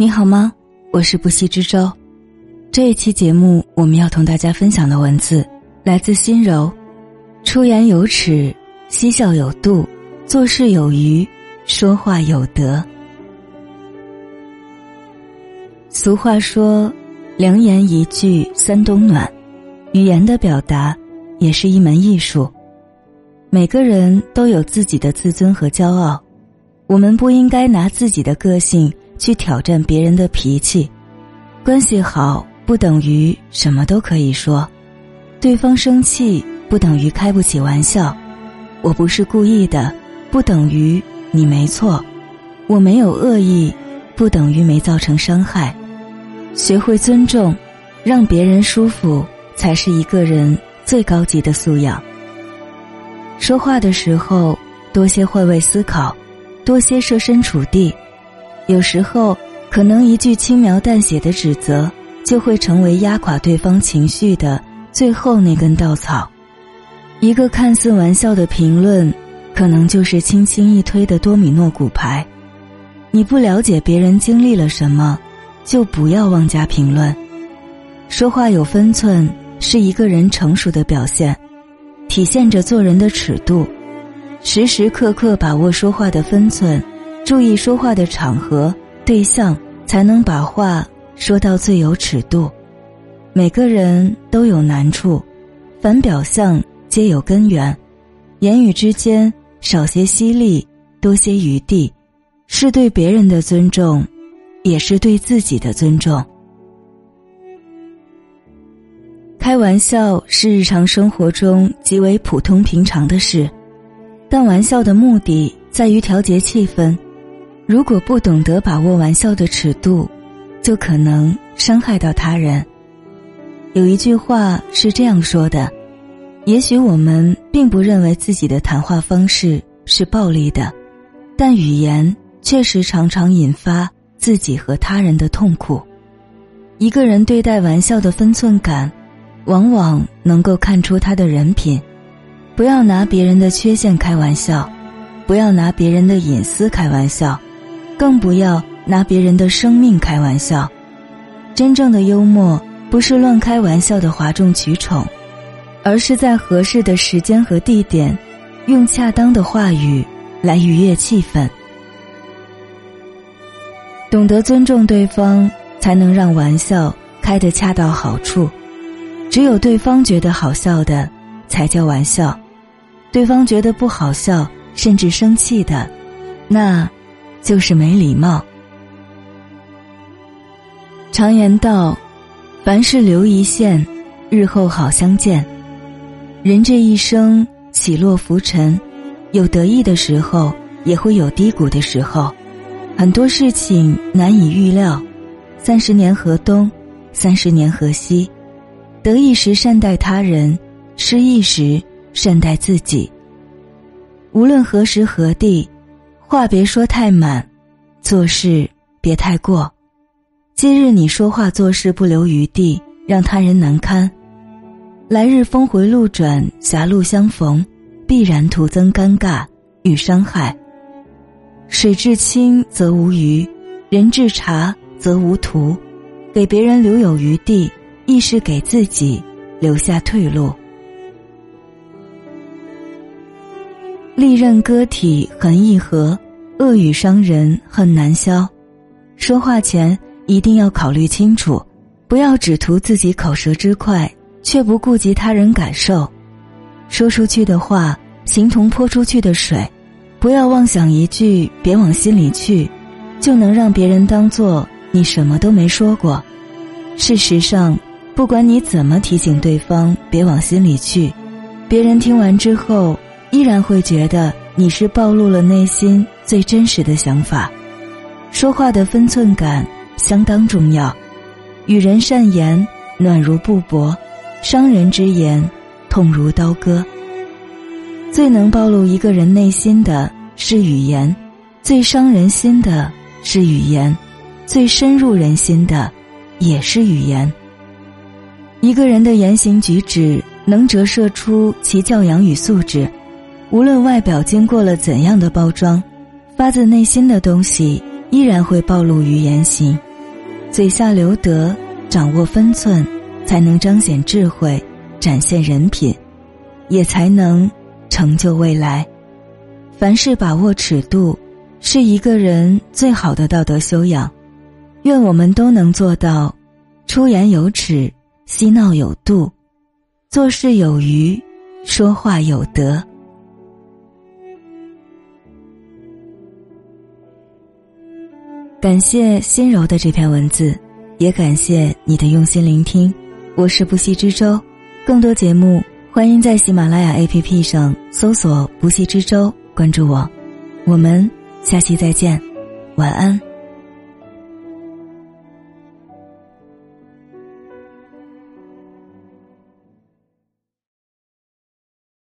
你好吗？我是不息之舟。这一期节目，我们要同大家分享的文字来自心柔。出言有尺，嬉笑有度，做事有余，说话有德。俗话说：“良言一句三冬暖。”语言的表达也是一门艺术。每个人都有自己的自尊和骄傲，我们不应该拿自己的个性。去挑战别人的脾气，关系好不等于什么都可以说，对方生气不等于开不起玩笑，我不是故意的不等于你没错，我没有恶意不等于没造成伤害，学会尊重，让别人舒服才是一个人最高级的素养。说话的时候多些换位思考，多些设身处地。有时候，可能一句轻描淡写的指责，就会成为压垮对方情绪的最后那根稻草；一个看似玩笑的评论，可能就是轻轻一推的多米诺骨牌。你不了解别人经历了什么，就不要妄加评论。说话有分寸，是一个人成熟的表现，体现着做人的尺度。时时刻刻把握说话的分寸。注意说话的场合、对象，才能把话说到最有尺度。每个人都有难处，凡表象皆有根源。言语之间少些犀利，多些余地，是对别人的尊重，也是对自己的尊重。开玩笑是日常生活中极为普通平常的事，但玩笑的目的在于调节气氛。如果不懂得把握玩笑的尺度，就可能伤害到他人。有一句话是这样说的：也许我们并不认为自己的谈话方式是暴力的，但语言确实常常引发自己和他人的痛苦。一个人对待玩笑的分寸感，往往能够看出他的人品。不要拿别人的缺陷开玩笑，不要拿别人的隐私开玩笑。更不要拿别人的生命开玩笑。真正的幽默不是乱开玩笑的哗众取宠，而是在合适的时间和地点，用恰当的话语来愉悦气氛。懂得尊重对方，才能让玩笑开得恰到好处。只有对方觉得好笑的，才叫玩笑；对方觉得不好笑，甚至生气的，那。就是没礼貌。常言道：“凡事留一线，日后好相见。”人这一生起落浮沉，有得意的时候，也会有低谷的时候。很多事情难以预料。三十年河东，三十年河西。得意时善待他人，失意时善待自己。无论何时何地。话别说太满，做事别太过。今日你说话做事不留余地，让他人难堪；来日峰回路转，狭路相逢，必然徒增尴尬与伤害。水至清则无鱼，人至察则无徒。给别人留有余地，亦是给自己留下退路。利刃割体痕易合，恶语伤人恨难消。说话前一定要考虑清楚，不要只图自己口舌之快，却不顾及他人感受。说出去的话，形同泼出去的水，不要妄想一句“别往心里去”，就能让别人当做你什么都没说过。事实上，不管你怎么提醒对方“别往心里去”，别人听完之后。依然会觉得你是暴露了内心最真实的想法，说话的分寸感相当重要。与人善言，暖如布帛；伤人之言，痛如刀割。最能暴露一个人内心的是语言，最伤人心的是语言，最深入人心的也是语言。一个人的言行举止，能折射出其教养与素质。无论外表经过了怎样的包装，发自内心的东西依然会暴露于言行。嘴下留德，掌握分寸，才能彰显智慧，展现人品，也才能成就未来。凡事把握尺度，是一个人最好的道德修养。愿我们都能做到：出言有尺，嬉闹有度，做事有余，说话有德。感谢心柔的这篇文字，也感谢你的用心聆听。我是不息之舟，更多节目欢迎在喜马拉雅 APP 上搜索“不息之舟”，关注我。我们下期再见，晚安。